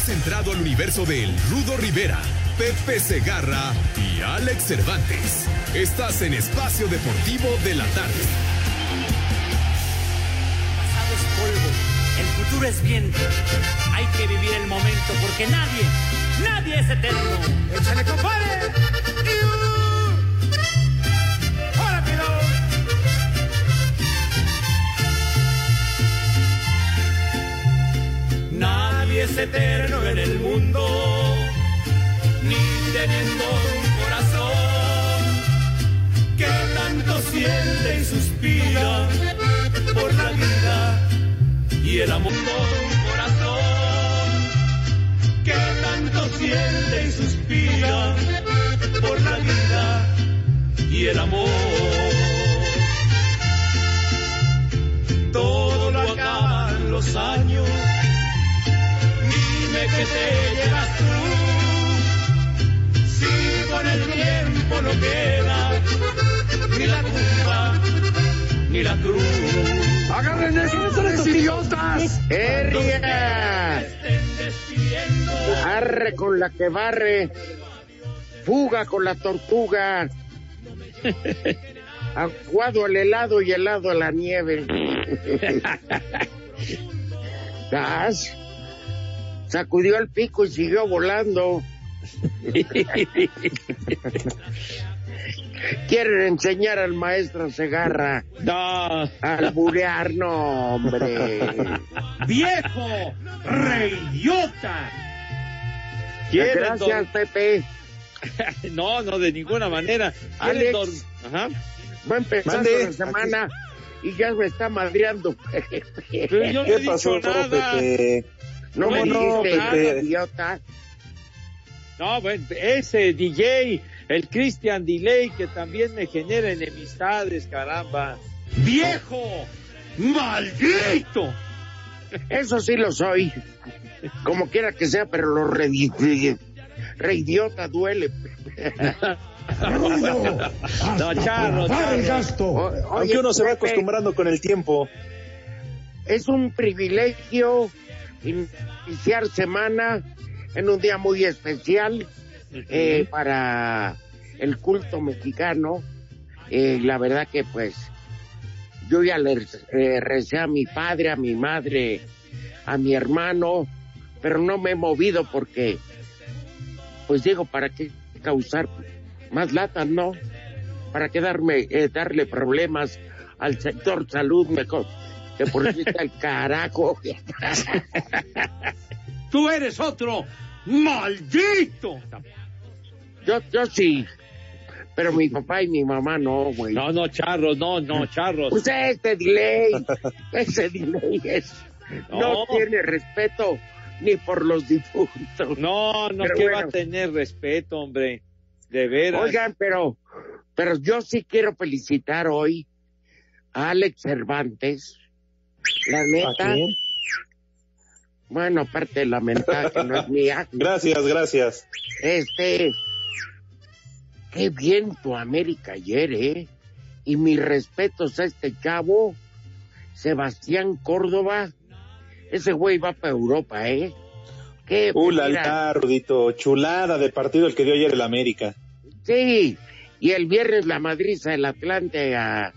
Has entrado al universo de El Rudo Rivera, Pepe Segarra y Alex Cervantes. Estás en Espacio Deportivo de la Tarde. Pasado es polvo, el futuro es viento. Hay que vivir el momento porque nadie, nadie es eterno. ¡Échale, compadre! Es eterno en el mundo, ni teniendo un corazón que tanto siente y suspira por la vida y el amor. Un corazón que tanto siente y suspira por la vida y el amor. Todo lo acaban los años que te llevas tú. Si con el tiempo no queda ni la tumba ni la cruz. ¡Agarren esos idiotas! ¡Erria! Estén despidiendo Arre con la que barre. Fuga con la tortuga. Aguado al helado y helado a la nieve. Gas. Sacudió el pico y siguió volando. Quieren enseñar al maestro Segarra No, a alburear, no, hombre. viejo, reidiota. Gracias, Pepe. No, no, de ninguna manera. Alex. ¿Quieren dor- Ajá. Va empezando Mande. la semana y ya me está madreando. Pero yo no he dicho nada. No No me he dicho dijiste, idiota. No, bueno, ese DJ, el Christian Delay, que también me genera enemistades, caramba. Viejo, maldito. Eso sí lo soy. Como quiera que sea, pero lo re- reidiota duele. No, charro, charro. O- Aunque oye, uno se va acostumbrando con el tiempo. Es un privilegio iniciar semana en un día muy especial eh, para el culto mexicano. Eh, la verdad que pues yo ya le eh, recé a mi padre, a mi madre, a mi hermano, pero no me he movido porque, pues digo, ¿para qué causar más latas, no? ¿Para qué darme, eh, darle problemas al sector salud mejor? Que por si está el carajo. Tú eres otro maldito. Yo, yo sí, pero mi papá y mi mamá no, güey. No, no, charros, no, no, charros. Pues este delay, ese delay es, no. No. tiene respeto ni por los difuntos. No, no, Pero que bueno. va a tener respeto, hombre. De veras. Oigan, pero, pero yo sí quiero felicitar hoy a Alex Cervantes. La neta, bueno, aparte de la mentada que no es mía, Gracias, gracias. este, qué bien tu América ayer, ¿eh? Y mis respetos a este chavo, Sebastián Córdoba. Ese güey va para Europa, ¿eh? Qué Uh, la, la, Rudito. Chulada de partido el que dio ayer el América. Sí, y el viernes la madriza del Atlante a,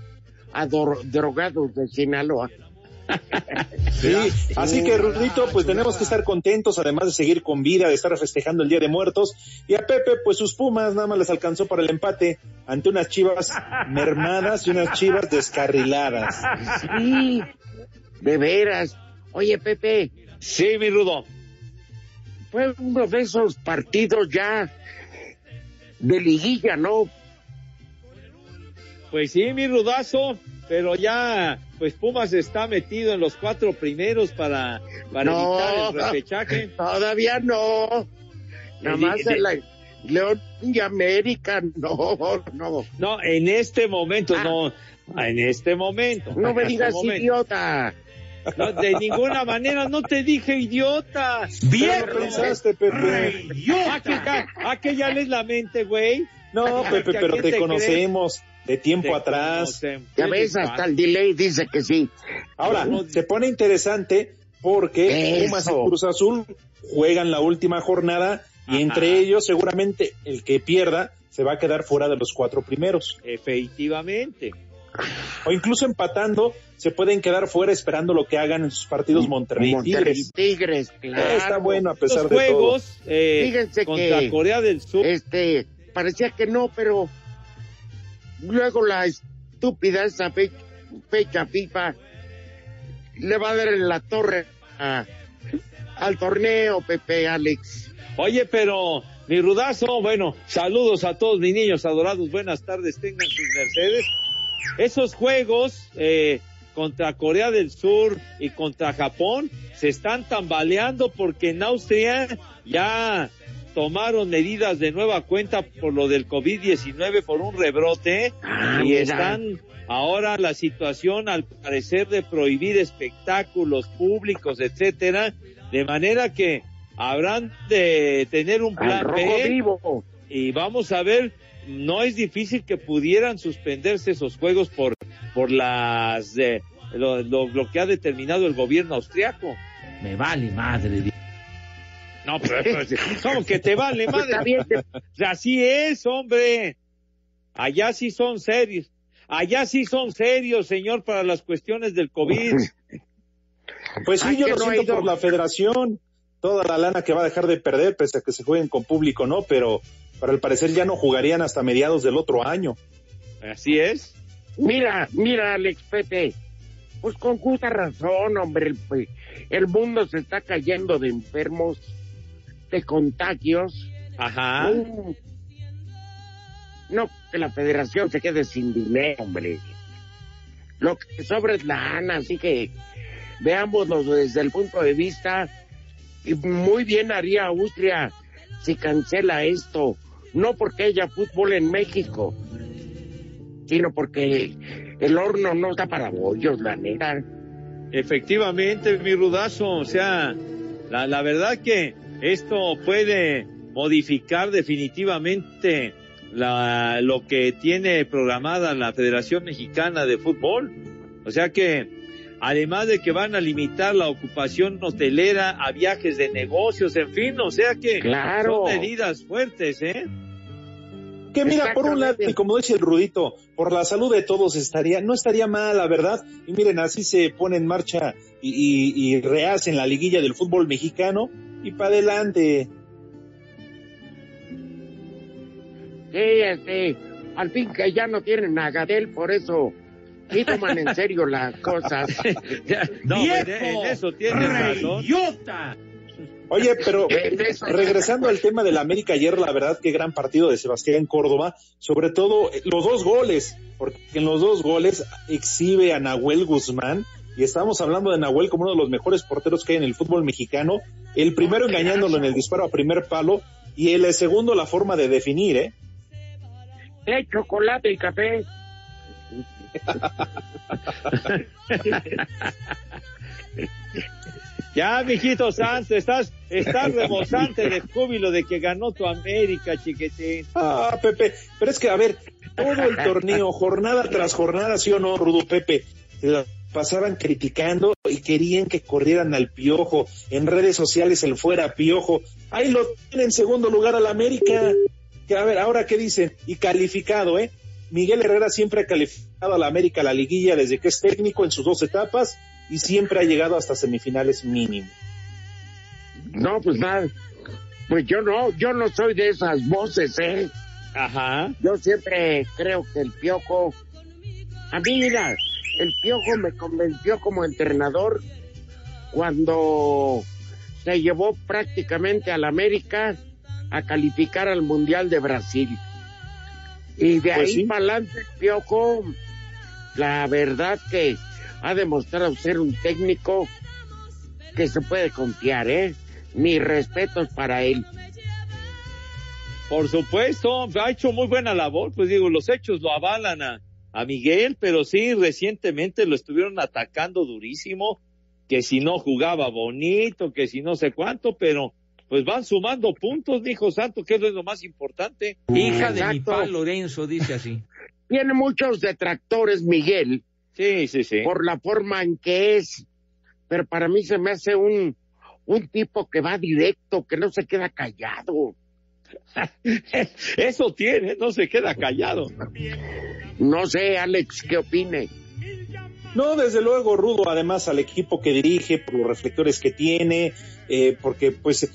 a dor- drogados de Sinaloa. Sí, así que Rudito, pues tenemos que estar contentos, además de seguir con vida, de estar festejando el Día de Muertos. Y a Pepe, pues sus Pumas nada más les alcanzó para el empate ante unas chivas mermadas y unas chivas descarriladas. Sí, de veras. Oye, Pepe, Sí, mi rudo. fue uno de esos partidos ya de liguilla, ¿no? Pues sí, mi rudazo, pero ya, pues Pumas está metido en los cuatro primeros para, para No. evitar el repechaje. Todavía no. Nada Di- más di- en la León y América, no, no. No, en este momento, no, en este momento. Ah. No me este digas momento. idiota. No, de ninguna manera, no te dije idiota. Bien pensaste, Pepe. ¿A que ya, a que ya lees la mente, güey? No, Pepe, ¿Que a pero te conocemos de tiempo Te atrás. conocen. Ya ¿Qué ves, hasta el delay dice que sí. Ahora, No, se pone interesante porque Eso. Pumas y Cruz Azul juegan la última jornada y Ajá. entre ellos seguramente el que pierda se va a quedar fuera de los cuatro primeros. Efectivamente. O incluso empatando, se pueden quedar fuera esperando lo que hagan en sus partidos Monterrey y Monterrey Tigres. Tigres, claro. Está bueno a pesar Los de todo. juegos eh, Fíjense contra que- Corea del Sur. Este, parecía que no, pero luego la estúpida esa fe- fecha FIFA le va a dar en la torre a- al torneo, Pepe Alex. Oye, pero mi rudazo, bueno, saludos a todos mis niños adorados, buenas tardes, tengan sus mercedes. Esos juegos eh, contra Corea del Sur y contra Japón se están tambaleando porque en Austria ya tomaron medidas de nueva cuenta por lo del COVID-19 por un rebrote Ah, y mira. están ahora la situación al parecer de prohibir espectáculos públicos, etcétera, de manera que habrán de tener un plan B vivo. y vamos a ver, no es difícil que pudieran suspenderse esos juegos por por las de lo, lo- lo que ha determinado el gobierno austriaco. Me vale madre. No, pero ¿cómo que te vale Pues madre? te- Así es, hombre. Allá sí son serios. Allá sí son serios, señor, para las cuestiones del COVID. Pues sí, Ay, yo lo no siento ido. por la federación, toda la lana que va a dejar de perder, pese a que se jueguen con público, ¿no? Pero para el parecer ya no jugarían hasta mediados del otro año. Así es. Mira, mira, Alex Pepe. Pues con justa razón, hombre. El, pues, el mundo se está cayendo de enfermos, de contagios. Ajá. No, que la federación se quede sin dinero, hombre. Lo que sobra es lana, así que veámoslo desde el punto de vista. Y muy bien haría Austria si cancela esto. No porque haya fútbol en México, sino porque el horno no está para bollos, la neta. Efectivamente, mi rudazo, o sea, la, la verdad que esto puede modificar definitivamente la, lo que tiene programada la Federación Mexicana de Fútbol. O sea que, además de que van a limitar la ocupación hotelera a viajes de negocios, en fin, o sea que Claro. son medidas fuertes, ¿eh? Que mira, por un lado, y como dice el Rudito, por la salud de todos estaría, no estaría mal, la verdad. Y miren, así se pone en marcha y, y, y rehacen la liguilla del fútbol mexicano y para adelante. Sí, este, al fin que ya no tienen a Gadel, por eso sí toman en serio las cosas. no, en eso tienes razón. ¡Idiota! Oye, pero regresando al tema del América ayer, la verdad, qué gran partido de Sebastián Córdoba, sobre todo eh, los dos goles, porque en los dos goles exhibe a Nahuel Guzmán, y estamos hablando de Nahuel como uno de los mejores porteros que hay en el fútbol mexicano, el primero engañándolo en el disparo a primer palo, y el segundo la forma de definir, ¿eh? Eh, chocolate y café. Ya, mijito santo, estás, estás rebosante de júbilo de que ganó tu América, chiquitín. Ah, Pepe, pero es que, a ver, todo el torneo, jornada tras jornada, sí o no, Rudo Pepe, se la pasaban criticando y querían que corrieran al piojo. En redes sociales el fuera piojo. Ahí lo tienen en segundo lugar al América. Que, a ver, ahora qué dicen, y calificado, ¿eh? Miguel Herrera siempre ha calificado a la América a la liguilla desde que es técnico en sus dos etapas, y siempre ha llegado hasta semifinales mínimo. No, pues nada. Pues yo no, yo no soy de esas voces, ¿eh? Ajá. Yo siempre creo que el Piojo... A mí, mira, el Piojo me convenció como entrenador cuando se llevó prácticamente al América a calificar al Mundial de Brasil. Y de Pues ahí sí. para adelante, el Piojo, la verdad que ha demostrado ser un técnico que se puede confiar, ¿eh? Mis respetos para él. Por supuesto, ha hecho muy buena labor, pues digo, los hechos lo avalan a, a Miguel, pero sí, recientemente lo estuvieron atacando durísimo, que si no jugaba bonito, que si no sé cuánto, pero pues van sumando puntos, hijo santo, que eso es lo más importante. Hija de mi pa Lorenzo, dice así. Tiene muchos detractores, Miguel, Sí, sí, sí. por la forma en que es, pero para mí se me hace un, un tipo que va directo, que no se queda callado. Eso tiene, no se queda callado. No sé, Alex, ¿qué opine? No, desde luego, Rudo, además al equipo que dirige, por los reflectores que tiene, eh, porque pues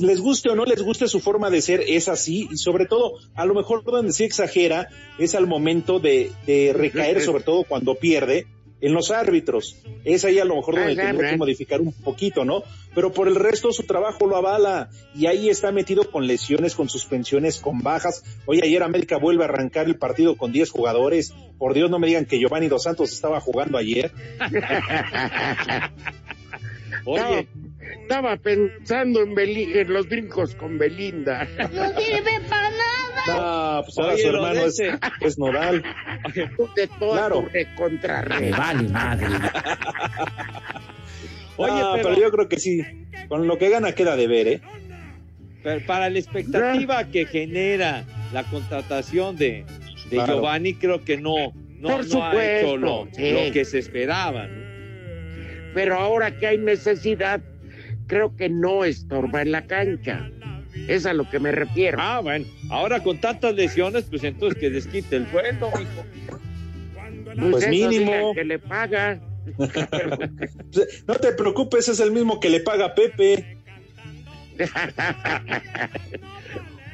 les guste o no les guste su forma de ser, es así, y sobre todo, a lo mejor donde sí exagera, es al momento de, de recaer, sobre todo cuando pierde, en los árbitros. Es ahí a lo mejor donde Ajá, tendría que modificar un poquito, ¿no? Pero por el resto su trabajo lo avala y ahí está metido con lesiones, con suspensiones, con bajas. Oye, ayer América vuelve a arrancar el partido con 10 jugadores. Por Dios, no me digan que Giovanni Dos Santos estaba jugando ayer. Oye, Estaba pensando en, Beli- en los brincos con Belinda. No sirve para nada. No, pues ahora Oye, su hermano es, es Nodal. de toda Claro. tu recontra Me vale madre. oye, pero, pero yo creo que sí. Con lo que gana queda de ver, ¿eh? pero para la expectativa que genera la contratación de, de Claro. Giovanni, creo que no, no, Por no ha hecho lo, sí. lo que se esperaba. ¿no? Pero ahora que hay necesidad, creo que no estorba en la cancha. Es a lo que me refiero. Ah, bueno, ahora con tantas lesiones, pues entonces que desquite el sueldo, mijo. pues eso mínimo. que le paga. No te preocupes, es el mismo que le paga Pepe.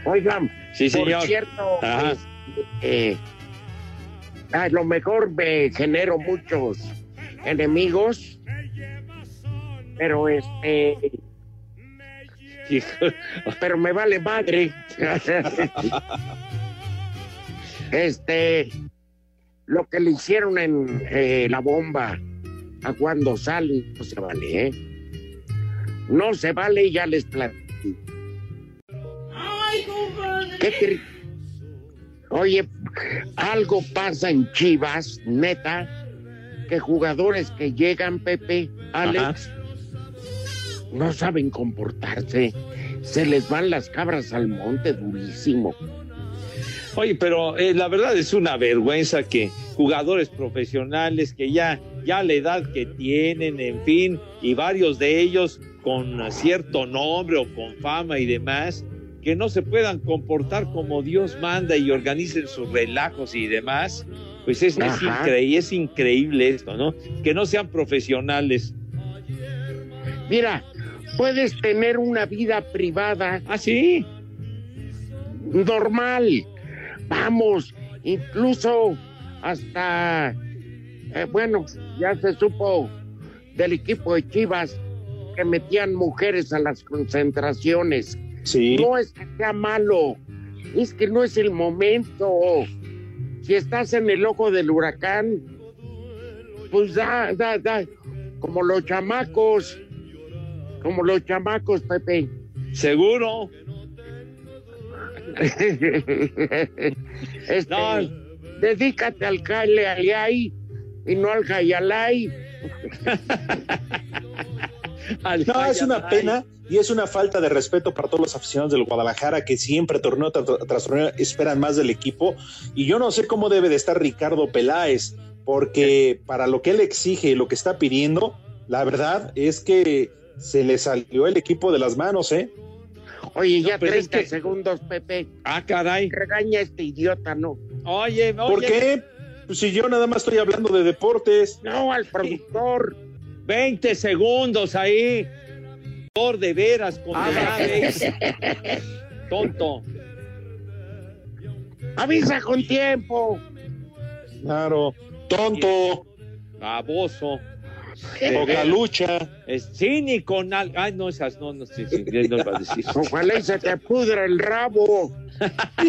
Oigan, Sí, por señor. cierto, eh, a lo mejor me genero muchos enemigos, pero este, Hijo, pero me vale madre. este, lo que le hicieron en eh, la bomba a cuando sale, no se vale, ¿eh? No se vale y ya les platico. Ay, compadre. ¿Qué cri- Oye, algo pasa en Chivas, neta, que jugadores que llegan, Pepe, Alex, no saben comportarse. Se les van las cabras al monte durísimo. Oye, pero eh, la verdad es una vergüenza que jugadores profesionales que ya, ya la edad que tienen, en fin, y varios de ellos con cierto nombre o con fama y demás, que no se puedan comportar como Dios manda y organicen sus relajos y demás, pues es, es, increíble esto, ¿no? Que no sean profesionales. Mira, puedes tener una vida privada Ah, sí. normal. Vamos, incluso hasta, eh, bueno, ya se supo del equipo de Chivas que metían mujeres a las concentraciones. Sí. No es que sea malo, es que no es el momento. Si estás en el ojo del huracán, pues da, da, da, como los chamacos, como los chamacos, Pepe. Seguro. este, No. Dedícate al Kale Aliay y no al Hayalay. No, es una pena y es una falta de respeto para todos los aficionados del Guadalajara que siempre torneo tras, tras torneo esperan más del equipo. Y yo no sé cómo debe de estar Ricardo Peláez, porque para lo que él exige y lo que está pidiendo, la verdad es que se le salió el equipo de las manos, ¿eh? Oye, ya es 30 que- segundos, Pepe. Ah, caray. Regaña a este idiota, ¿no? Oye, oye. ¿Por qué? Pues si yo nada más estoy hablando de deportes. No, al productor. 20 segundos ahí. Por de veras, con Tonto. Avisa con tiempo. Claro. Tonto. Baboso. Poca lucha. Es cínico. nal- Ay, no, esas no, no, sí, sí, no iba a decir. Ojalá y se te pudra el rabo.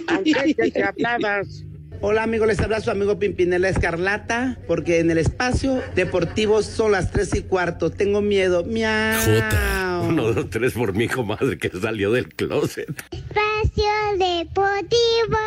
Aunque te, te habladas. Hola amigos, les habla su amigo Pimpinela Escarlata, porque en el espacio deportivo son las tres y cuarto. Tengo miedo. Miau. Jota. Uno, dos, tres por mi comadre que salió del closet. Espacio Deportivo.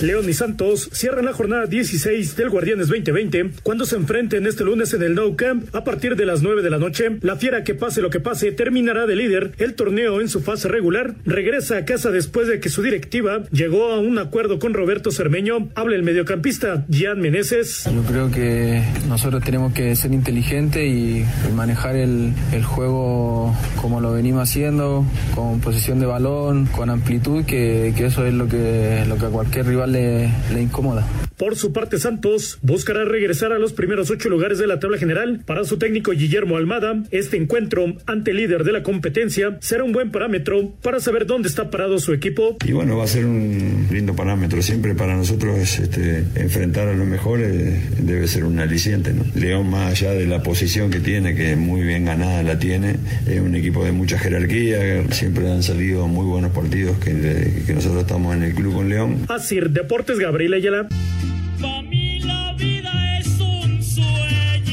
León y Santos cierran la jornada 16 del Guardianes 2020 cuando se enfrenten este lunes en el Nou Camp a partir de las 9 de la noche. La fiera que pase lo que pase terminará de líder el torneo en su fase regular. Regresa a casa después de que su directiva llegó a un acuerdo con Roberto Cermeño. Habla el mediocampista Gian Meneses. Yo creo que nosotros tenemos que ser inteligentes y, manejar el, el juego como lo venimos haciendo, con posición de balón, con amplitud, que, que eso es lo que, lo que a cualquier rival le, le incomoda. Por su parte, Santos buscará regresar a los primeros ocho lugares de la tabla general. Para su técnico Guillermo Almada, este encuentro ante el líder de la competencia será un buen parámetro para saber dónde está parado su equipo. Y bueno, va a ser un lindo parámetro. Siempre para nosotros este, enfrentar a los mejores debe ser un aliciente. ¿no? León, más allá de la posición que tiene, que muy bien ganada la tiene, es un equipo de mucha jerarquía. Siempre han salido muy buenos partidos que, que nosotros estamos en el club con León. Así, Deportes Gabriel Ayala.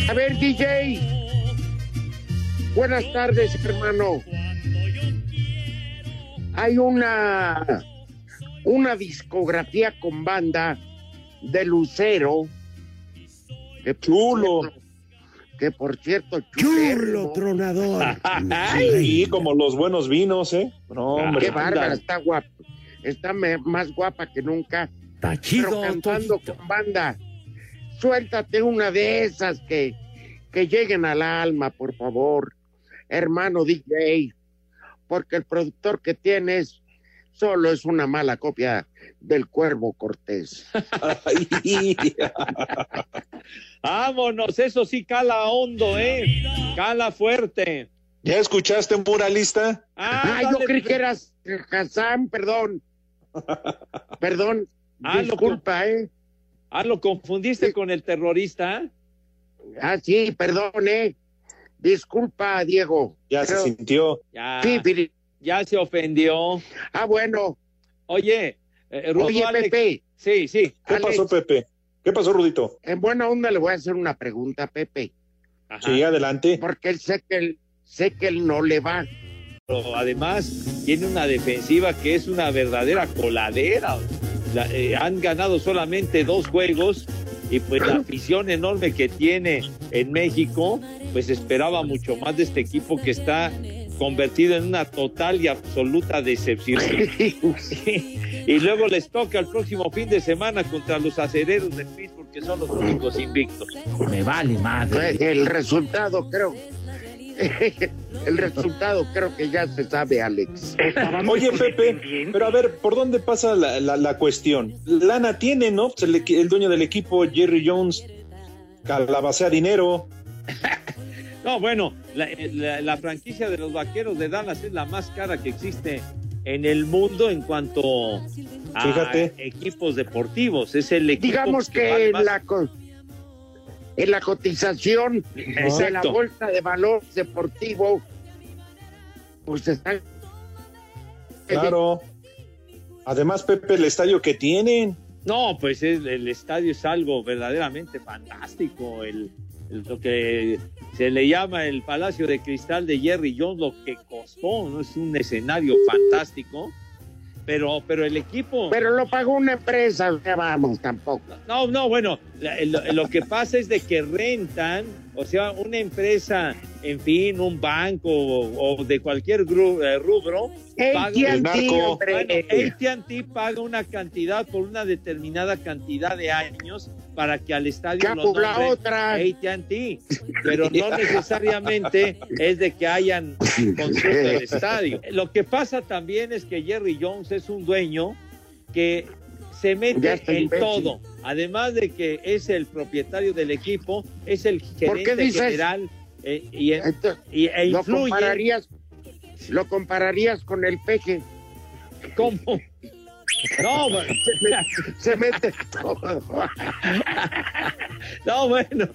A ver, DJ. Buenas tardes, hermano. Hay una una discografía con banda de Lucero. Que chulo. que por cierto, chulo tronador. Sí, como los buenos vinos, ¿eh? No, hombre. Qué bárbara, está guapa. Está más guapa que nunca. Está chido, Pero cantando con banda. Suéltate una de esas que, que lleguen al alma, por favor, hermano DJ. Porque el productor que tienes solo es una mala copia del Cuervo Cortés. Vámonos, eso sí cala hondo, ¿eh? Cala fuerte. ¿Ya escuchaste, muralista? Ah, yo creí que eras Hassan, perdón. Perdón, Ah, lo disculpa, ¿eh? Ah, lo confundiste con el terrorista. Ah, sí, perdón, ¿eh? Disculpa, Diego. Ya se sintió. Ya, Sí, ya se ofendió. Ah, bueno. Oye, eh, Rudo Oye, Alex- Pepe. Sí, sí. ¿Qué Alex. pasó, Pepe? ¿Qué pasó, Rudito? En buena onda le voy a hacer una pregunta a Pepe. Sí, adelante. Porque él sé que él, sé que él no le va. Pero además tiene una defensiva que es una verdadera coladera. La- eh, han ganado solamente dos juegos y pues la afición enorme que tiene en México, pues esperaba mucho más de este equipo que está convertido en una total y absoluta decepción. y luego les toca el próximo fin de semana contra los acereros de Pittsburgh, que son los únicos invictos. Me vale madre. El resultado creo. El resultado creo que ya se sabe, Alex. Oye, Pepe, pero a ver, ¿por dónde pasa la, la- la cuestión? Lana tiene, ¿no? Pues el, el dueño del equipo, Jerry Jones, calabacea dinero. No, bueno, la, la- la franquicia de los vaqueros de Dallas es la más cara que existe en el mundo en cuanto a Fíjate. equipos deportivos. Es el equipo Digamos que vale en más. la, en la cotización de la Exacto. bolsa de valor deportivo, pues están. Claro. Además, Pepe, el estadio que tienen. No, pues es- el estadio es algo verdaderamente fantástico. El, el- lo que se le llama el Palacio de Cristal de Jerry Jones, lo que costó, ¿no? Es un escenario fantástico. Pero, pero el equipo. Pero lo pagó una empresa, ya vamos, tampoco. No, no, bueno, lo, lo que pasa es de que rentan, o sea, una empresa, en fin, un banco o, o de cualquier gru- eh, rubro, AT&T, paga, hombre. Bueno, AT&T paga una cantidad por una determinada cantidad de años para que al estadio lo otra. AT&T, pero no necesariamente es de que hayan construido el estadio. Lo que pasa también es que Jerry Jones es un dueño que se mete en imbécil. todo. Además de que es el propietario del equipo, es el ¿Por qué gerente dices? general eh, y, y- e Lo influye. compararías, lo compararías con el peje. ¿Cómo? No, bueno. Se mete todo. No, bueno,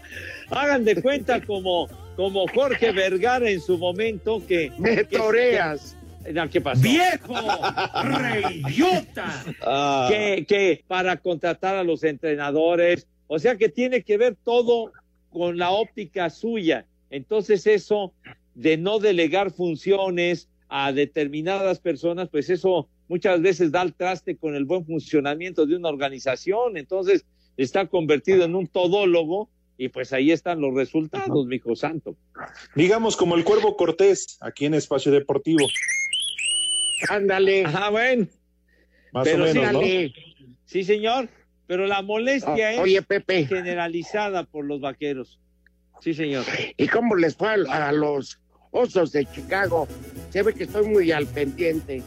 hagan de cuenta como, como Jorge Vergara en su momento que... Me toreas. ¿Qué pasó? ¡Viejo! ¡Reidiota! Ah, que, que para contratar a los entrenadores, o sea que tiene que ver todo con la óptica suya. Entonces eso de no delegar funciones a determinadas personas, pues eso muchas veces da al traste con el buen funcionamiento de una organización. Entonces está convertido en un todólogo y pues ahí están los resultados, mi hijo santo. digamos como el Cuervo Cortés, aquí en Espacio Deportivo. Ándale. Ajá, bueno. Más Pero o menos, sí. Sí, señor, pero la molestia O- es Oye, Pepe, generalizada por los vaqueros. Sí, señor. ¿y cómo les fue a, a los osos de Chicago? Se ve que estoy muy al pendiente.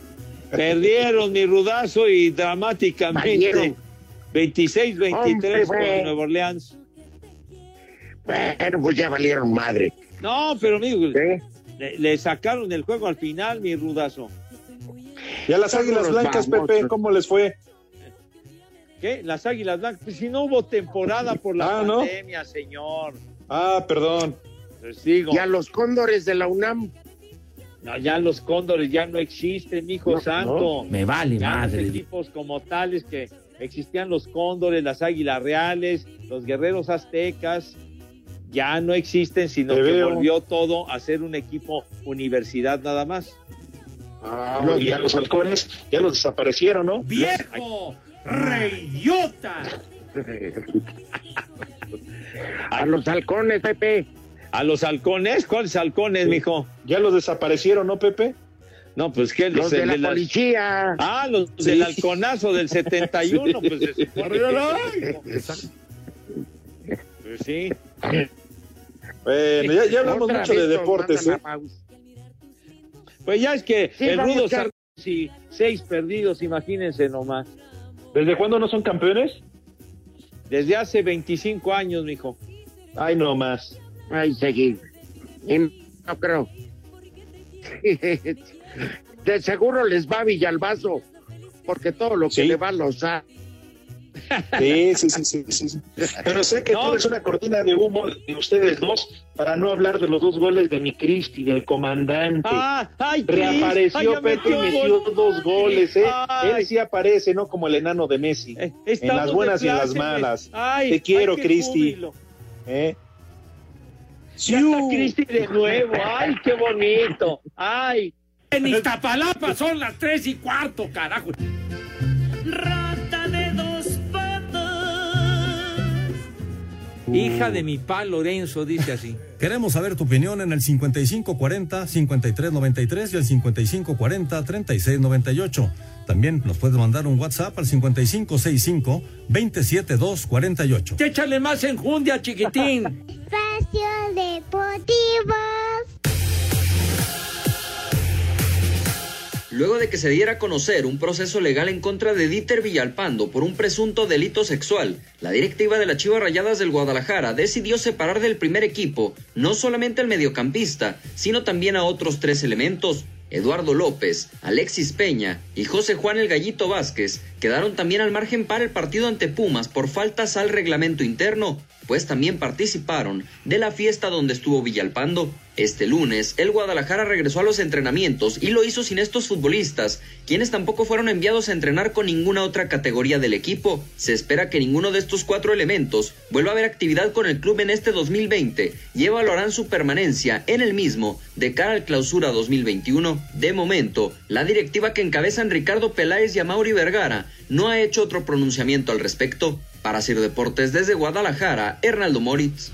Perdieron mi rudazo y dramáticamente Valieron. 26-23 Hombre, con. Nueva Orleans. Bueno, pues ya valieron madre. No, pero amigo, ¿eh? le, le sacaron el juego al final, mi rudazo. Y a las Águilas los Blancas, vamos. Pepe, ¿cómo les fue? ¿Qué? Las Águilas Blancas. Pues si no hubo temporada por la Ah, ¿no? pandemia, señor. Ah, perdón. Les digo, Y a los cóndores de la UNAM. no, ya los cóndores ya no existen, hijo No, santo. Me vale Ya los madre. equipos como tales que existían los cóndores, las águilas reales, los guerreros aztecas, ya no existen, sino Te que veo. volvió todo a ser un equipo universidad nada más. Ah, y a los halcones ya los desaparecieron, ¿no? ¡Viejo! ¡Reidiota! A los halcones, Pepe. ¿A los halcones? ¿Cuáles halcones, mijo? Ya los desaparecieron, ¿no, Pepe? No, pues que Los de la policía. Ah, los Sí. del halconazo del 71, pues se supone que- Pues sí. Bueno, ya, ya hablamos mucho de deportes, ¿eh? Pues ya es que Sí, el rudo Carlos. sí, seis perdidos, imagínense nomás. ¿Desde cuándo no son campeones? Desde hace 25 años, mijo. Ay, no más. Ay, seguir. Y no creo. De seguro les va Villalbazo, porque todo lo que Sí. le va los a Sí, sí, sí, sí, sí, sí. Pero sé que No. todo es una cortina de humo de ustedes dos para no hablar de los dos goles de mi Cristi, del comandante. Ah, ay, Cris, ay, Reapareció Pepe y metió dos goles, ¿eh? Ay. Él sí aparece, no como el enano de Messi. Eh, en las buenas y en las plácemes. malas. Ay, Te quiero, Cristi. ¿eh? Ya está Cristi de nuevo. Ay, qué bonito. Ay. En Iztapalapa son las tres y cuarto, carajo. Hija de mi pa Lorenzo, dice así. Queremos saber tu opinión en el 5540-5393 y el 5540-3698. También nos puedes mandar un WhatsApp al 5565-27248. Échale más enjundia, chiquitín. Espacio Deportivo. Luego de que se diera a conocer un proceso legal en contra de Dieter Villalpando por un presunto delito sexual, la directiva de las Chivas Rayadas del Guadalajara decidió separar del primer equipo no solamente al mediocampista, sino también a otros tres elementos. Eduardo López, Alexis Peña y José Juan el Gallito Vázquez quedaron también al margen para el partido ante Pumas por faltas al reglamento interno, pues también participaron de la fiesta donde estuvo Villalpando. Este lunes, el Guadalajara regresó a los entrenamientos y lo hizo sin estos futbolistas, quienes tampoco fueron enviados a entrenar con ninguna otra categoría del equipo. Se espera que ninguno de estos cuatro elementos vuelva a ver actividad con el club en este 2020 y evaluarán su permanencia en el mismo de cara al clausura 2021. De momento, la directiva que encabezan Ricardo Peláez y Amauri Vergara no ha hecho otro pronunciamiento al respecto. Para Ciro Deportes desde Guadalajara, Hernaldo Moritz.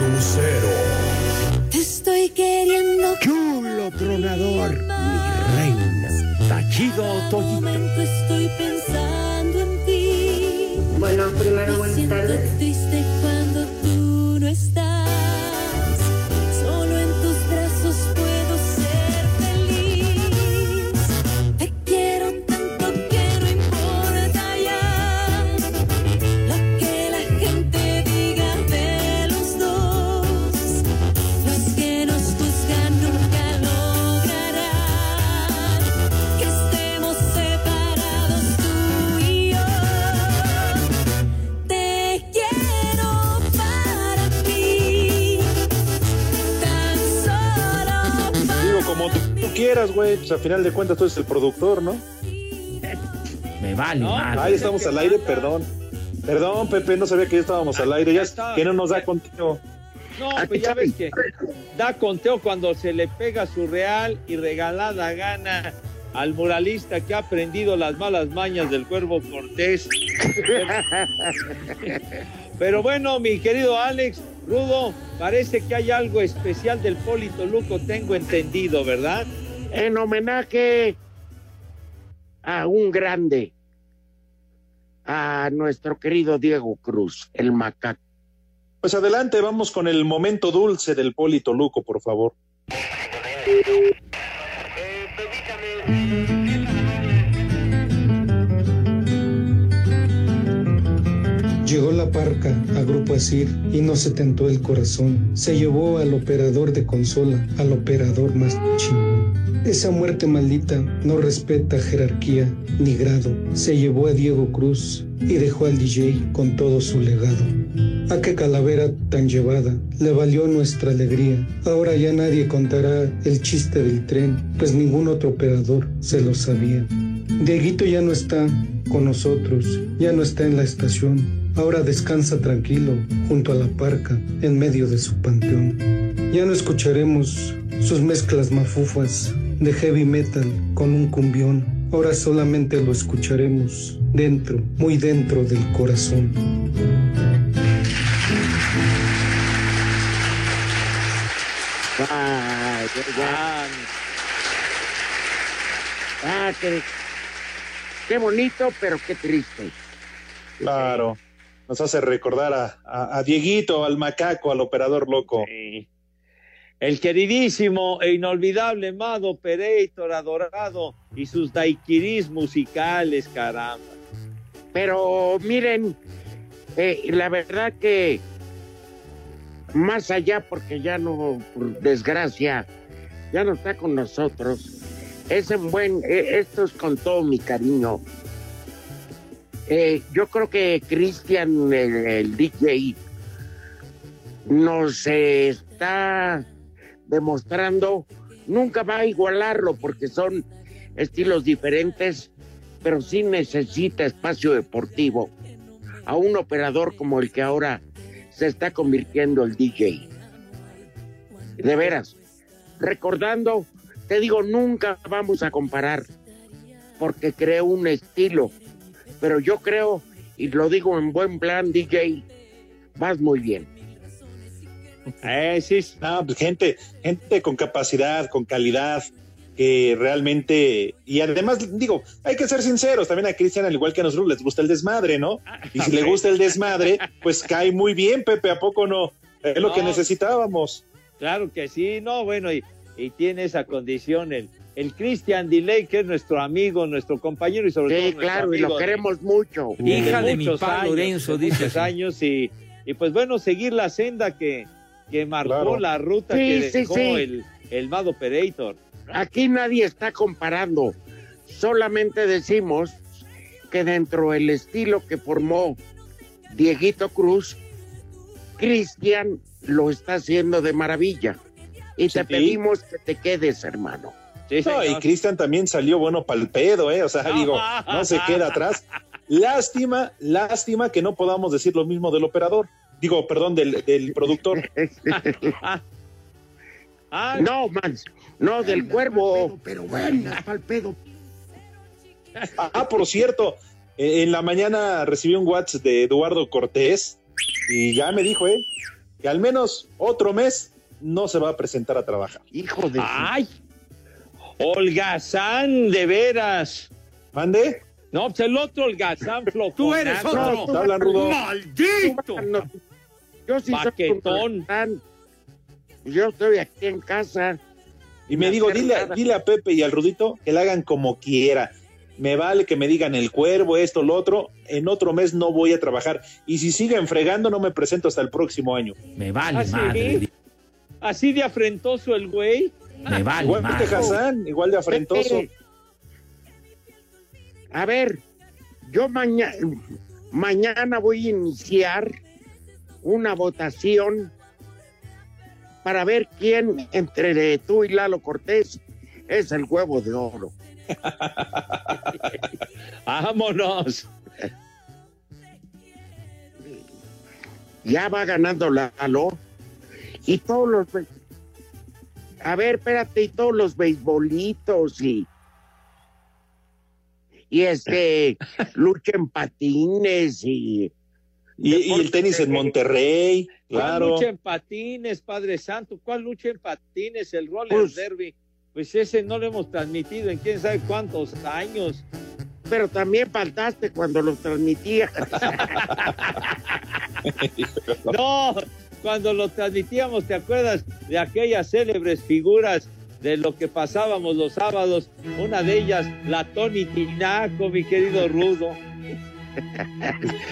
Lucero. Te estoy queriendo. Chulo tronador, mi reina. Tachido Toyito. Estoy pensando en ti. Bueno, primero buenas tardes. Güey. Pues a final de cuentas tú eres el productor, ¿no? Me vale, No, madre. Ahí estamos al aire, perdón. Perdón, Pepe, no sabía que ya estábamos al aire. Ya está. que no nos da contenido. No, pues ya ves que da conteo cuando se le pega su real y regalada gana al muralista que ha aprendido las malas mañas del cuervo Cortés. Pero bueno, mi querido Alex, Rudo, parece que hay algo especial del Polito Luco, tengo entendido, ¿verdad? En homenaje a un grande, a nuestro querido Diego Cruz, el macaco. Pues adelante, vamos con el momento dulce del Polito Luco, por favor. Llegó la parca a Grupo Asir y no se tentó el corazón. Se llevó al operador de consola, al operador más chingón. Esa muerte maldita no respeta jerarquía ni grado. Se llevó a Diego Cruz y dejó al DJ con todo su legado. A qué calavera tan llevada le valió nuestra alegría. Ahora ya nadie contará el chiste del tren, pues ningún otro operador se lo sabía. Dieguito ya no está con nosotros, ya no está en la estación. Ahora descansa tranquilo junto a la parca en medio de su panteón. Ya no escucharemos sus mezclas mafufas de heavy metal con un cumbión. Ahora solamente lo escucharemos dentro, muy dentro del corazón. Ay, ya. Ah, qué, qué bonito, pero qué triste. Claro. Nos hace recordar a, a- a Dieguito, al macaco, al operador loco. El queridísimo e inolvidable Mado Operator adorado y sus daiquiris musicales, caramba. Pero miren, eh, la verdad que más allá, porque ya no, por desgracia, ya no está con nosotros. Es un buen, eh, esto es con todo mi cariño. Eh, yo creo que Cristian, el, el DJ, nos está demostrando, nunca va a igualarlo porque son estilos diferentes, pero sí necesita espacio deportivo a un operador como el que ahora se está convirtiendo el DJ. De veras, recordando, te digo, nunca vamos a comparar porque creo un estilo, pero yo creo, y lo digo en buen plan, DJ, vas muy bien. Eh, sí, no, pues gente, gente con capacidad, con calidad, que realmente, y además, digo, hay que ser sinceros, también a Cristian, al igual que a nosotros, les gusta el desmadre, ¿no? Y si le gusta el desmadre, pues cae muy bien, Pepe, ¿a poco no? Es lo que necesitábamos. Claro que sí, no, bueno, y, y tiene esa condición el, el Christian Delay, que es nuestro amigo, nuestro compañero y sobre todo. Sí, nuestro claro, y lo de- queremos mucho. Hija de mi muchos pa años, Lorenzo, dice años y, y pues bueno, seguir la senda que, que marcó Claro. la ruta Sí, que dejó sí. el, el Mad Operator. Aquí nadie está comparando, solamente decimos que dentro del estilo que formó Dieguito Cruz, Cristian lo está haciendo de maravilla. Y te Sí. pedimos que te quedes, hermano. Sí, No, y. Cristian también salió bueno para el pedo, ¿eh? O sea, digo, no se queda atrás. Lástima, lástima que no podamos decir lo mismo del operador. Digo, perdón, del, del productor. Ah, No, man, no, del cuervo. Pero bueno, pa'l pedo. Ah, por cierto, eh, en la mañana recibí un WhatsApp de Eduardo Cortés y ya me dijo, ¿eh? Que al menos otro mes no se va a presentar a trabajar. Hijo de... ¡Ay! Holgazán, de veras. ¿Mande? No, pues el otro Holgazán flojo. Tú eres otro. ¿Te hablan, Rudo? ¡Maldito! Yo sí soy Paquetón. un fan. Yo estoy aquí en casa. Y me digo, dile, nada. dile a Pepe y al Rudito que la hagan como quiera. Me vale que me digan el cuervo, esto, lo otro. En otro mes no voy a trabajar. Y si siguen fregando, no me presento hasta el próximo año. Me vale ¿Ah, sí? madre. Así de afrentoso el güey. Me vale igual madre. Hassan, igual de afrentoso. Pepe, A ver, yo mañana mañana voy a iniciar una votación para ver quién entre tú y Lalo Cortés es el huevo de oro. Vámonos. Ya va ganando Lalo. Y todos los. A ver, espérate, y todos los beisbolitos y. Y este. lucha en patines y. Y, y el tenis en Monterrey, ¿Cuál claro. lucha en patines, Padre Santo? ¿Cuál lucha en patines? El roller Pues- derby. Pues ese no lo hemos transmitido en quién sabe cuántos años. Pero también faltaste cuando lo transmitía. No, cuando lo transmitíamos, ¿te acuerdas de aquellas célebres figuras de lo que pasábamos los sábados? Una de ellas, la Tony Tinaco, mi querido Rudo.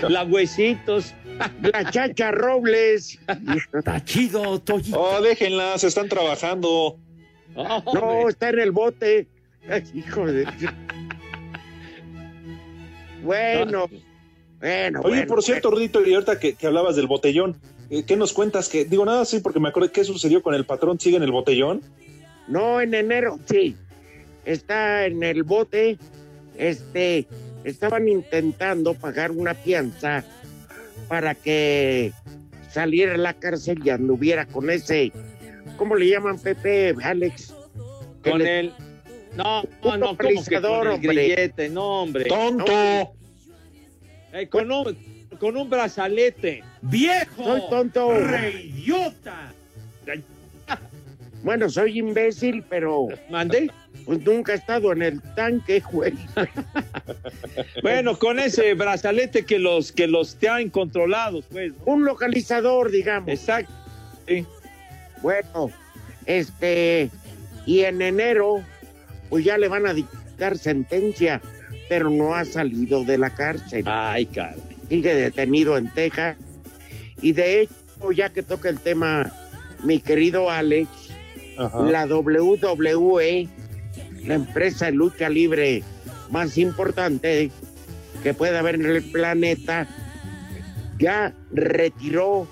La Huesitos. La Chacha Robles. Está chido, Toyi. Oh, déjenlas, están trabajando. No, está en el bote. Ay, hijo de. Bueno, bueno. Oye, bueno, por cierto, Rudito, y ahorita que, que hablabas del botellón, eh, ¿qué nos cuentas? que Digo, nada, sí, porque me acuerdo qué sucedió con el patrón, ¿sigue en el botellón? No, en enero, sí. Está en el bote. Este, estaban intentando pagar una fianza para que saliera de la cárcel y anduviera con ese, ¿cómo le llaman Pepe, Alex? Con El- el. No, no, no, como que con el hombre. grillete, no, hombre. ¡Tonto! Eh, con, un, con un brazalete. ¡Viejo! Soy tonto. ¡Reyota! Bueno, soy imbécil, pero ¿Mandé? pues nunca he estado en el tanque, güey. Bueno, con ese brazalete que los que los tienen controlados, pues. ¿no? Un localizador, digamos. Exacto. Sí. Bueno, este, y en enero, pues ya le van a dictar sentencia, pero no ha salido de la cárcel. Ay, caray. Sigue detenido en Texas. Y de hecho, ya que toca el tema, mi querido Alex, Ajá. la WWE, la empresa de lucha libre más importante que puede haber en el planeta, ya retiró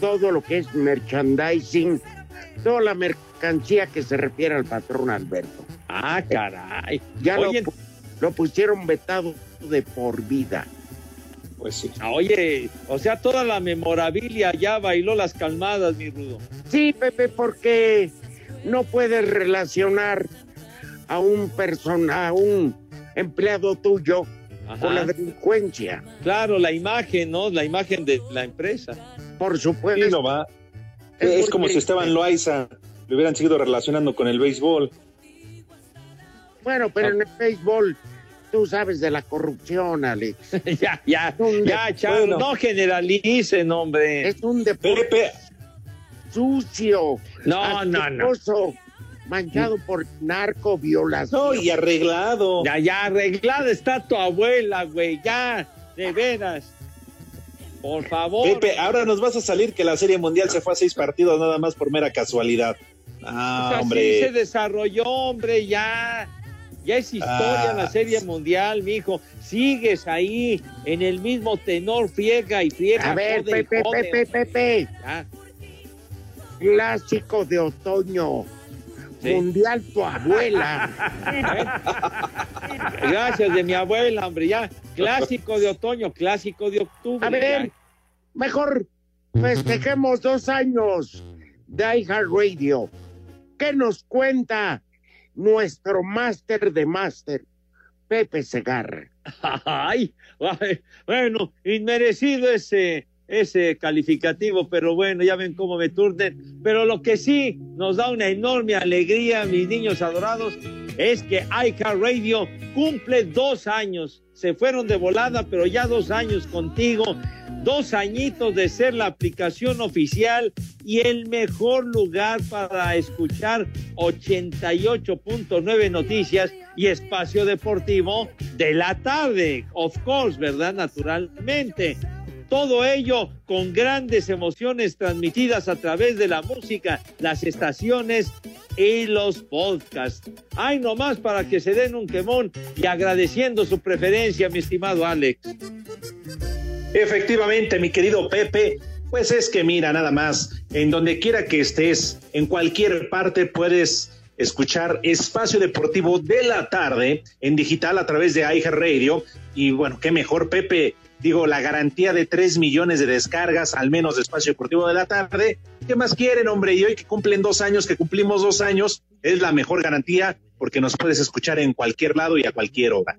todo lo que es merchandising, toda la mercancía que se refiere al patrón Alberto. Ah, caray. Ya lo Oye, pu- lo, pusieron vetado de por vida. Pues sí. oye, o sea, toda la memorabilia ya bailó las calmadas, mi rudo. Sí, Pepe, porque no puedes relacionar a un persona, a un empleado tuyo con la delincuencia. Claro, la imagen, ¿no? La imagen de la empresa. Por supuesto. Sí, no va. Es como si triste. Esteban Loaiza lo hubieran seguido relacionando con el béisbol. Bueno, pero en el béisbol tú sabes de la corrupción, Alex. ya, ya, ya, bueno. no generalicen, hombre. Es un deporte Pepe, sucio, No, no, no. manchado por narco violación. no, y arreglado. Ya, ya, arreglada está tu abuela, güey, ya, de veras. Por favor. Pepe, ahora nos vas a salir que la Serie Mundial se fue a seis partidos nada más por mera casualidad. Ah, Pues así hombre. se desarrolló, hombre, ya. Ya es historia Ah. la Serie Mundial, mijo. Sigues ahí en el mismo tenor, friega y friega. A ver, Pepe. Pepe, Pepe, Ya. Clásico de otoño, Sí. mundial tu abuela. Gracias de mi abuela, hombre, ya. Clásico de otoño, clásico de octubre. A ver, ya. mejor festejemos dos años de iHeartRadio. ¿Qué nos cuenta nuestro máster de máster, Pepe Segarra? Ay, ay, bueno, inmerecido ese, ese calificativo, pero bueno, ya ven cómo me turnen. Pero lo que sí nos da una enorme alegría, mis niños adorados, es que iCar Radio cumple dos años. Se fueron de volada, pero ya dos años contigo. Dos añitos de ser la aplicación oficial y el mejor lugar para escuchar 88.9 noticias y espacio deportivo de la tarde. Of course, ¿verdad? Naturalmente. Todo ello con grandes emociones transmitidas a través de la música, las estaciones y los podcasts. Ay, nomás para que se den un quemón y agradeciendo su preferencia, mi estimado Alex. Efectivamente, mi querido Pepe, pues es que mira, nada más, en donde quiera que estés, en cualquier parte puedes escuchar Espacio Deportivo de la tarde en digital a través de iHeartRadio. Y bueno, qué mejor, Pepe, digo, la garantía de tres millones de descargas, al menos de Espacio Deportivo de la tarde. ¿Qué más quieren, hombre? Y hoy que cumplen dos años, que cumplimos dos años, es la mejor garantía porque nos puedes escuchar en cualquier lado y a cualquier hora.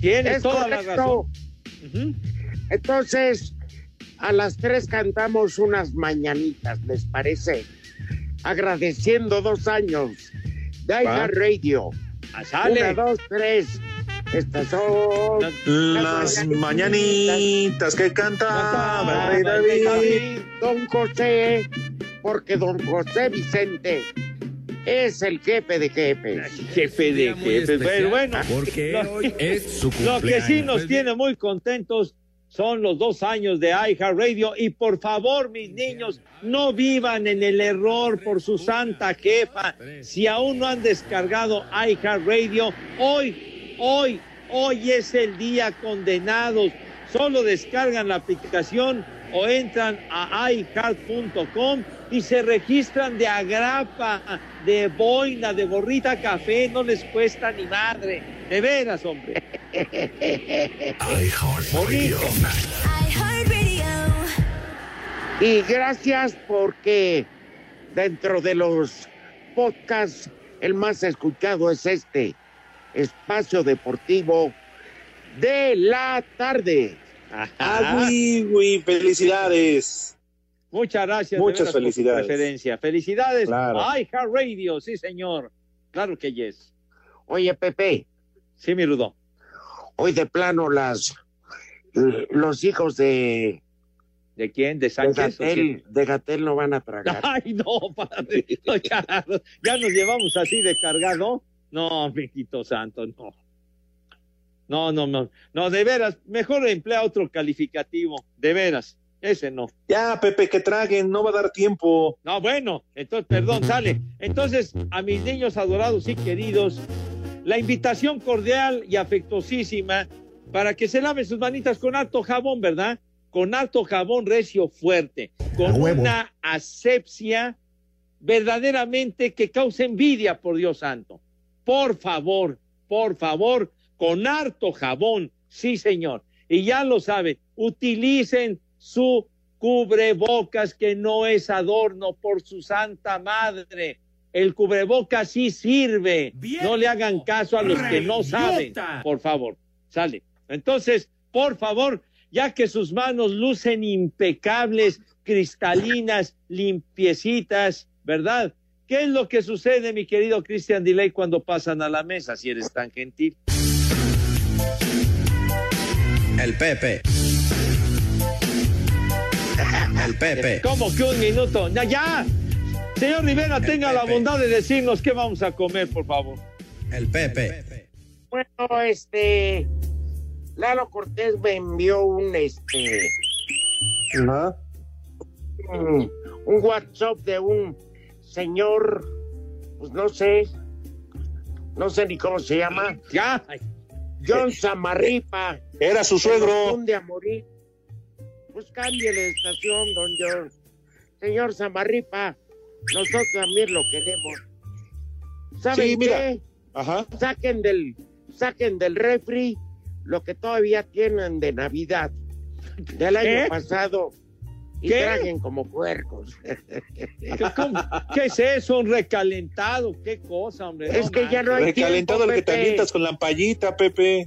Tienes Es toda la razón. Entonces, a las tres cantamos unas mañanitas, ¿les parece? Agradeciendo dos años Va. Radio. Ah, sale. Una, dos, tres. Estas son Las mañanitas que cantaba el rey David. Don José, porque don José Vicente es el jefe de jefes. Jefe de jefes. Pero bueno, Porque lo- hoy es su Lo que sí cumpleaños. nos tiene muy contentos son los dos años de iHeartRadio y por favor, mis niños, no vivan en el error por su santa jefa. Si aún no han descargado iHeartRadio, hoy, hoy, hoy es el día condenados. Solo descargan la aplicación o entran a iHeart.com y se registran de agrapa, de boina, de gorrita café, no les cuesta ni madre. De veras, hombre. iHeartRadio. Y gracias porque dentro de los podcasts, el más escuchado es este, Espacio Deportivo de la tarde. Ah, felicidades. Muchas gracias. Muchas felicidades. preferencia. Felicidades. Claro. iHeartRadio, sí, señor. Claro que yes. Oye, Pepe, Sí, mi Rudo. hoy de plano las los hijos de, ¿De quién? ¿De de Sánchez? de Gatel no van a tragar. Ay, no, padre. No, ya, ya nos llevamos así de cargado. No, mijito santo, no. No, no, no. No, de veras, mejor emplea otro calificativo. De veras, ese no. Ya, Pepe, que traguen, no va a dar tiempo. No, bueno, entonces, perdón, sale. Entonces, a mis niños adorados y queridos, la invitación cordial y afectuosísima para que se laven sus manitas con harto jabón, ¿verdad? Con harto jabón recio fuerte, con una asepsia verdaderamente que causa envidia, por Dios santo. Por favor, por favor, con harto jabón, sí, señor. Y ya lo saben, utilicen su cubrebocas que no es adorno por su santa madre. El cubrebocas sí sirve. No le hagan caso a los que no saben. Por favor, sale. Entonces, por favor, ya que sus manos lucen impecables, cristalinas, limpiecitas, ¿verdad? ¿Qué es lo que sucede, mi querido Christian Delay, cuando pasan a la mesa, si eres tan gentil? El Pepe. El Pepe. ¿Cómo que un minuto? ¡Ya, ya! Señor Rivera, tenga la bondad de decirnos qué vamos a comer, por favor. El Pepe. Bueno, este Lalo Cortés me envió un este un, un WhatsApp de un señor, pues no sé, no sé ni cómo se llama. Ya. John Samarripa. Era su suegro. Un a morir. Pues cambie de estación, don John. Señor Samarripa, nosotros también lo queremos. ¿Saben Sí, mira. qué? Ajá. Saquen del, saquen del refri lo que todavía tienen de Navidad del año pasado y ¿Qué? traguen como puercos. ¿Qué, cómo? ¿Qué es eso? ¿Un recalentado? ¿Qué cosa, hombre? Es que ya no hay Recalentado tiempo, el que te avientas con la ampallita, Pepe.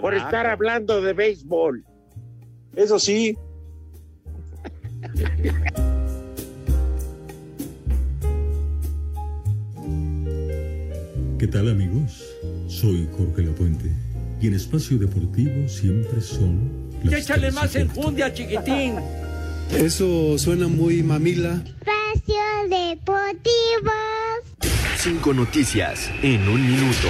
Por estar hablando de béisbol. Eso sí. ¿Qué tal amigos? Soy Jorge Lapuente y en Espacio Deportivo siempre son las Échale más enjundia, chiquitín. Eso suena muy mamila. Espacio Deportivo. Cinco noticias en un minuto.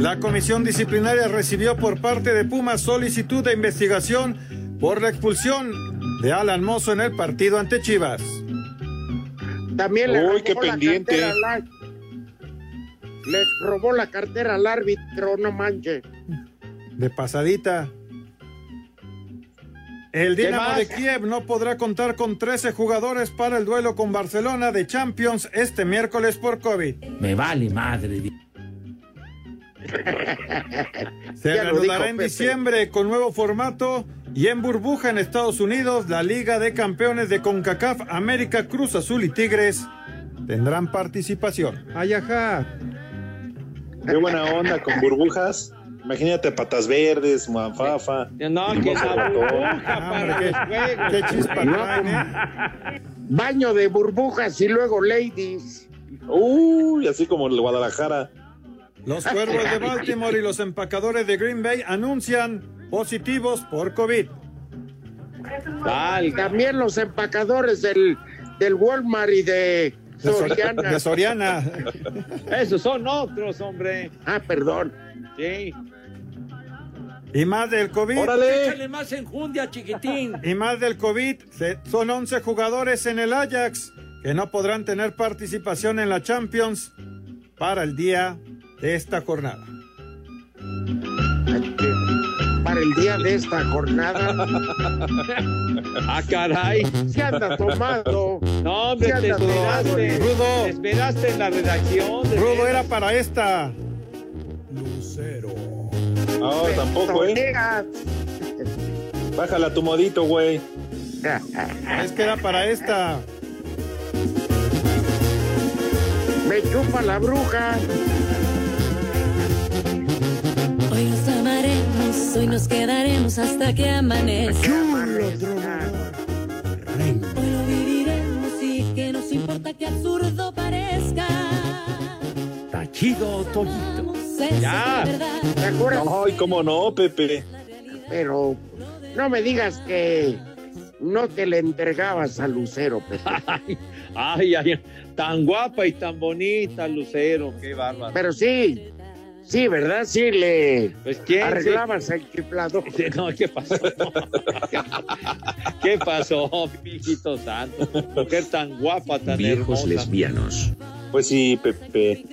La comisión disciplinaria recibió por parte de Pumas solicitud de investigación por la expulsión de Alan Mozo en el partido ante Chivas. También le Uy, qué la pendiente. Le robó la cartera al árbitro, no manche. de pasadita. El ¿Qué Dinamo de Kiev no podrá contar con 13 jugadores para el duelo con Barcelona de Champions este miércoles por COVID. Me vale madre. Se reanudará en Pepe. diciembre con nuevo formato y en burbuja en Estados Unidos la Liga de Campeones de CONCACAF América Cruz Azul y Tigres tendrán participación. Ayaja. Qué buena onda con burbujas. Imagínate patas verdes, manfafa. No, que burbuja para qué chispa No, ¿eh? Baño de burbujas y luego ladies. Uy, así como el Guadalajara. Los cuervos de Baltimore y los empacadores de Green Bay anuncian positivos por COVID. Valga. También los empacadores del, del Walmart y de De Sor- Soriana. de Soriana. Esos son otros, hombre. Ah, perdón. Sí. Y más del COVID. ¡Órale! Échale más enjundia, chiquitín. Y más del COVID, son 11 jugadores en el Ajax que no podrán tener participación en la Champions para el día de esta jornada. Para el día de esta jornada. Ah, caray. Se anda tomando. No, hombre, te esperaste. Rudo. Te esperaste en la redacción. Rudo era para esta. No, tampoco, ¿eh? Bájala tu modito, güey. Es que era para esta. Me chupa la bruja. Hoy nos hoy nos quedaremos hasta que amanezca. Hoy lo viviremos y que nos importa que absurdo parezca. Está chido, Toñito. Vamos, esa es Ya. ¿Te acuerdas? Ay, cómo no, Pepe. Pero no me digas que no te le entregabas a Lucero, Pepe. Ay, ay, ay, tan guapa y tan bonita, Lucero, qué bárbaro. Pero sí, sí, ¿verdad? Sí le Pues quién arreglabas el chiflador. se- No, ¿qué pasó? ¿Qué pasó, hijito santo? Mujer tan guapa, tan Viejos hermosa. lesbianos. Pues sí, Pepe.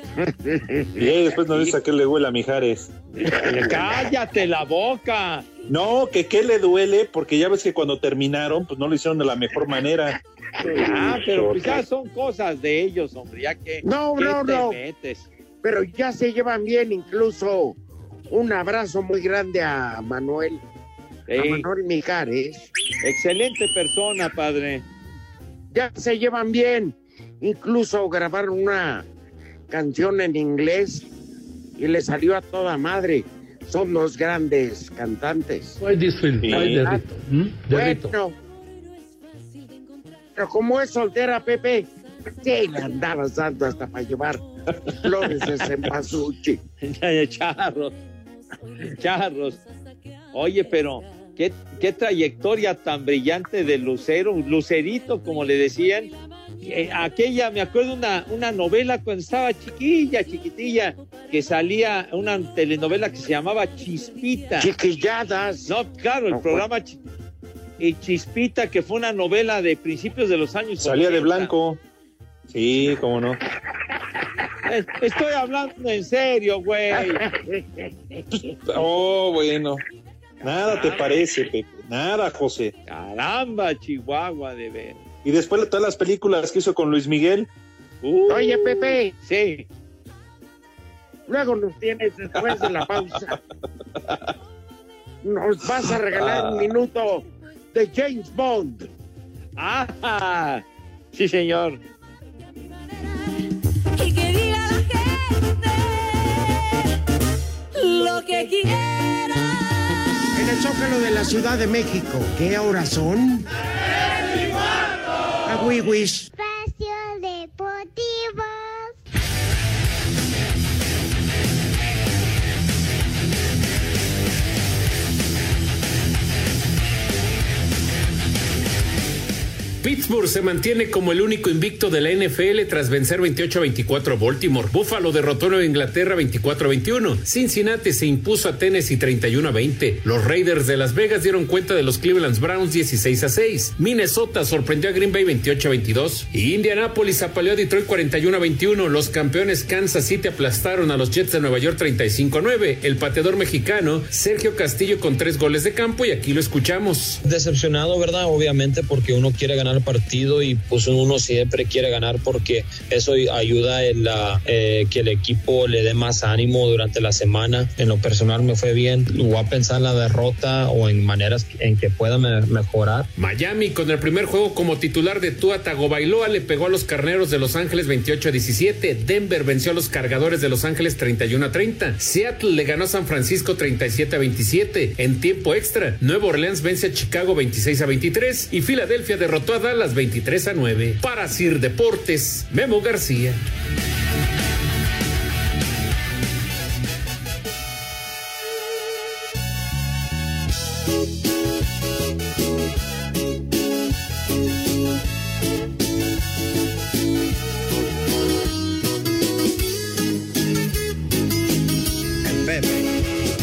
Y ahí después nos dice a qué le huele a Mijares. Cállate la boca. No, que qué le duele, porque ya ves que cuando terminaron, pues no lo hicieron de la mejor manera. Ah, pero pues ya son cosas de ellos, hombre, ya que No, ¿qué no, te no. metes? Pero ya se llevan bien, incluso un abrazo muy grande a Manuel, a Manuel Mijares. excelente persona, padre. Ya se llevan bien. Incluso grabaron una canción en inglés y le salió a toda madre. Son dos grandes cantantes. Sí. Ah? Hmm? Rito. Bueno, pero como es soltera, Pepe, sí le andabas dando hasta para llevar flores de cempasúchil. charros, charros. Oye, pero qué, qué trayectoria tan brillante de Lucero, Lucerito, como le decían. Eh, aquella, me acuerdo una, una novela cuando estaba chiquilla, chiquitilla, que salía una telenovela que se llamaba Chispita. Chiquilladas. No, claro, el No, programa Chi- y Chispita, que fue una novela de principios de los años. Salía de 80. blanco. Sí, cómo no. Estoy hablando en serio, güey. Oh, bueno. Nada te parece, Pepe. Nada, José. Caramba, Chihuahua, de ver. Y después de todas las películas que hizo con Luis Miguel. Uh, Oye, Pepe, Sí. luego nos tienes después de la pausa. Nos vas a regalar un minuto de James Bond. Ah, sí, señor. Lo que quiera. En el Zócalo de la Ciudad de México, ¿qué horas son? Agüiwis. Espacio Deportivo. Pittsburgh se mantiene como el único invicto de la NFL tras vencer 28-24 a Baltimore. Buffalo derrotó a Inglaterra 24-21. Cincinnati se impuso a Tennessee 31-20. Los Raiders de Las Vegas dieron cuenta de los Cleveland Browns 16-6. Minnesota sorprendió a Green Bay 28-22. Y Indianapolis apaleó a Detroit 41-21. Los campeones Kansas City aplastaron a los Jets de Nueva York 35-9. El pateador mexicano Sergio Castillo con tres goles de campo y aquí lo escuchamos. Decepcionado, ¿verdad? Obviamente porque uno quiere ganar el partido y pues uno siempre quiere ganar porque eso ayuda en la, eh, que el equipo le dé más ánimo durante la semana. En lo personal me fue bien. Voy a pensar en la derrota o en maneras en que pueda me- mejorar. Miami con el primer juego como titular de Tua Tagovailoa le pegó a los Carneros de Los Ángeles 28 a 17. Denver venció a los Cargadores de Los Ángeles 31 a 30. Seattle le ganó a San Francisco 37 a 27. En tiempo extra, Nueva Orleans vence a Chicago 26 a 23 y Filadelfia derrotó a Dallas 23 a 9. Para Sir Deportes, Memo García.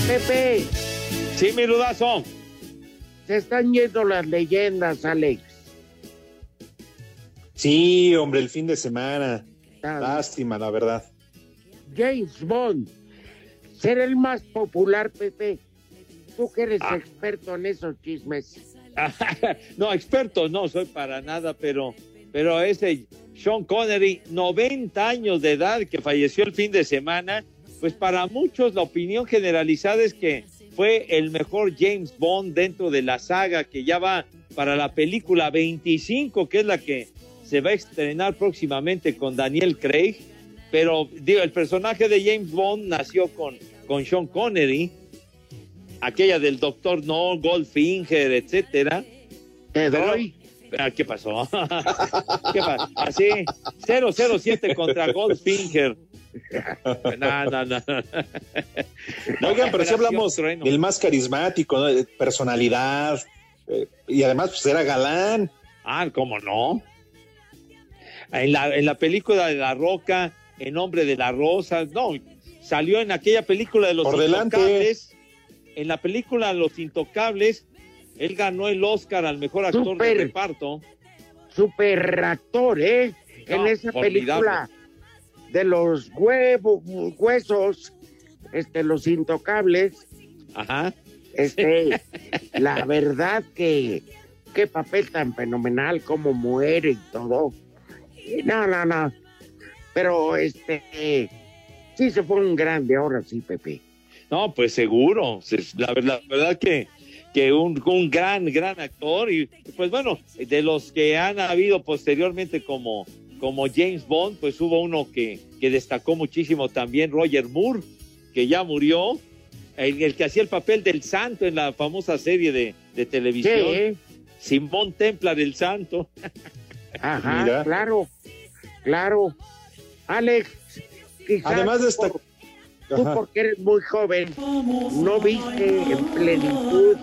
Pepe. Sí, mi rudazo. se están yendo las leyendas, Alex. Sí, hombre, el fin de semana. Lástima, la verdad. James Bond, será el más popular, Pepe. Tú que eres Ah. experto en esos chismes. no, experto no soy para nada, pero, pero ese Sean Connery, 90 años de edad, que falleció el fin de semana, pues para muchos la opinión generalizada es que fue el mejor James Bond dentro de la saga que ya va para la película 25, que es la que se va a estrenar próximamente con Daniel Craig. Pero digo, el personaje de James Bond nació con, con Sean Connery, aquella del Doctor No, Goldfinger, etcétera. Doy. Ah, ¿Qué pasó? ¿Qué pasó? Así, 007 contra Goldfinger. No, no, no. Oigan, pero si hablamos Trueno. del más carismático, ¿no? Personalidad, eh, y además pues era galán. Ah, ¿cómo no? En la, en la película de La Roca, En Nombre de la Rosa, no, salió en aquella película de Los Por delante. Intocables. En la película Los Intocables, él ganó el Oscar al mejor actor de reparto. Super actor, ¿eh? en esa película de los huevos, huesos, este, los intocables. Ajá. Este, la verdad que qué papel tan fenomenal, cómo muere y todo. No, no, no. Pero este, sí se fue un grande ahora sí, Pepe. No, pues seguro. Se- La, la verdad que, que un, un gran, gran actor. Y pues bueno, de los que han habido posteriormente como, como James Bond, pues hubo uno que, que destacó muchísimo también, Roger Moore, que ya murió. El, el que hacía el papel del santo en la famosa serie de, de televisión. Sí. Simón Templar el santo. Ajá, Mira. claro, claro. Alex, quizás Además de esta- por- tú porque eres muy joven, no viste en plenitud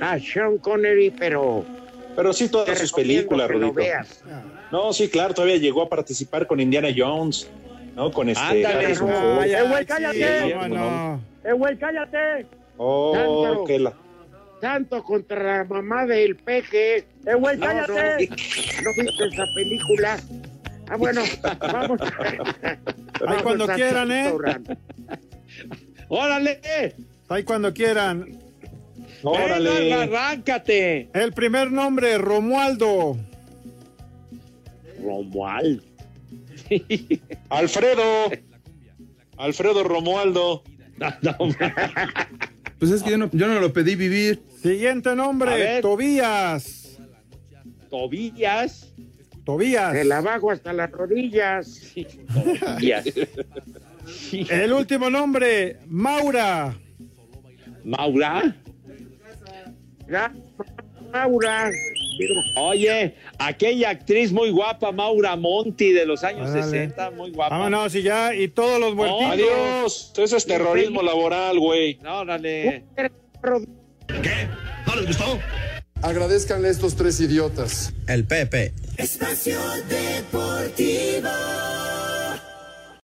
a Sean Connery, pero Pero sí todas sus películas, Rudito. veas. No, sí, claro, todavía llegó a participar con Indiana Jones, ¿no? Con este Ándale. Harrison Ford. ya, ¡Eh, güey, cállate! No. ¡Eh, güey, cállate! Oh, Tanto. que la... Tanto contra la mamá del peje. ¡Eh, güey, No, cállate! No, viste esa película? Ah, bueno, vamos. Ahí cuando a quieran, ¿eh? ¡Órale! Ahí cuando quieran. Venga, arráncate. El primer nombre, Romualdo. Romualdo. Alfredo. Alfredo Romualdo. Pues es que yo no, yo no lo pedí vivir. Siguiente nombre. Tobías. Tobías. Tobías. Se la bajo hasta las rodillas. Tobías. El último nombre, Maura. Maura. Ya, Maura. Oye, aquella actriz muy guapa, Maura Monti, de los años Ándale. 60, muy guapa. Vámonos y ya, y todos los muertitos. Adiós. Eso es terrorismo laboral, güey. No, órale. ¿Qué? ¿No les gustó? Agradezcanle a estos tres idiotas. El Pepe. Espacio Deportivo.